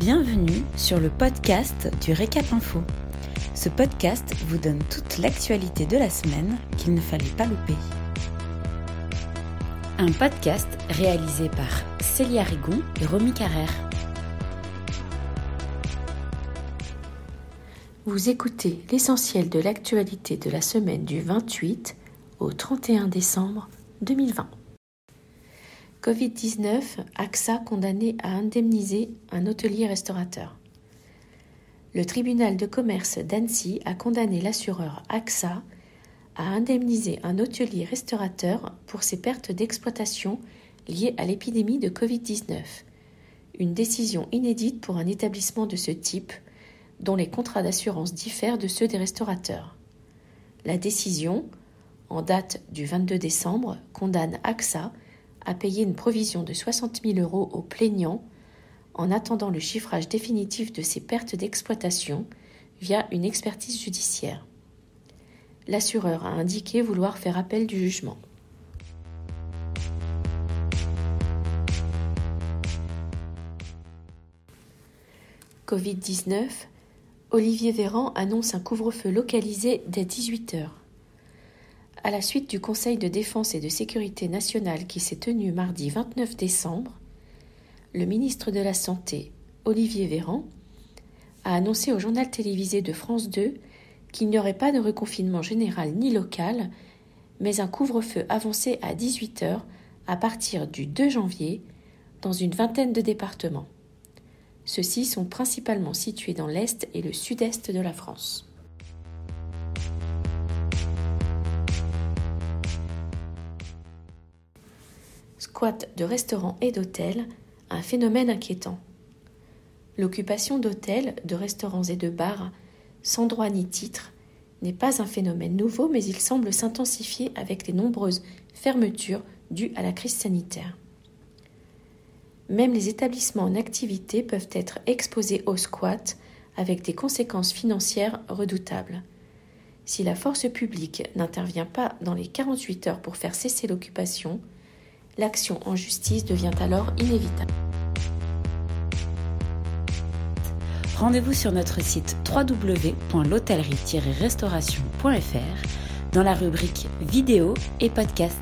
Bienvenue sur le podcast du Récap Info. Ce podcast vous donne toute l'actualité de la semaine qu'il ne fallait pas louper. Un podcast réalisé par Célia Rigon et Romy Carrère. Vous écoutez l'essentiel de l'actualité de la semaine du 28 au 31 décembre 2020. Covid-19, AXA condamné à indemniser un hôtelier restaurateur. Le tribunal de commerce d'Annecy a condamné l'assureur AXA à indemniser un hôtelier restaurateur pour ses pertes d'exploitation liées à l'épidémie de Covid-19. Une décision inédite pour un établissement de ce type, dont les contrats d'assurance diffèrent de ceux des restaurateurs. La décision, en date du 22 décembre, condamne AXA à payer une provision de 60 000 euros aux plaignants en attendant le chiffrage définitif de ses pertes d'exploitation via une expertise judiciaire. L'assureur a indiqué vouloir faire appel du jugement. Covid-19, Olivier Véran annonce un couvre-feu localisé dès 18 heures. À la suite du Conseil de défense et de sécurité nationale qui s'est tenu mardi 29 décembre, le ministre de la Santé, Olivier Véran, a annoncé au journal télévisé de France 2 qu'il n'y aurait pas de reconfinement général ni local, mais un couvre-feu avancé à 18 heures à partir du 2 janvier dans une vingtaine de départements. Ceux-ci sont principalement situés dans l'Est et le Sud-Est de la France. De restaurants et d'hôtels, un phénomène inquiétant. L'occupation d'hôtels, de restaurants et de bars, sans droit ni titre, n'est pas un phénomène nouveau, mais il semble s'intensifier avec les nombreuses fermetures dues à la crise sanitaire. Même les établissements en activité peuvent être exposés au squat avec des conséquences financières redoutables. Si la force publique n'intervient pas dans les 48 heures pour faire cesser l'occupation, l'action en justice devient alors inévitable. Rendez-vous sur notre site www.l'hôtellerie-restauration.fr dans la rubrique vidéo et podcast.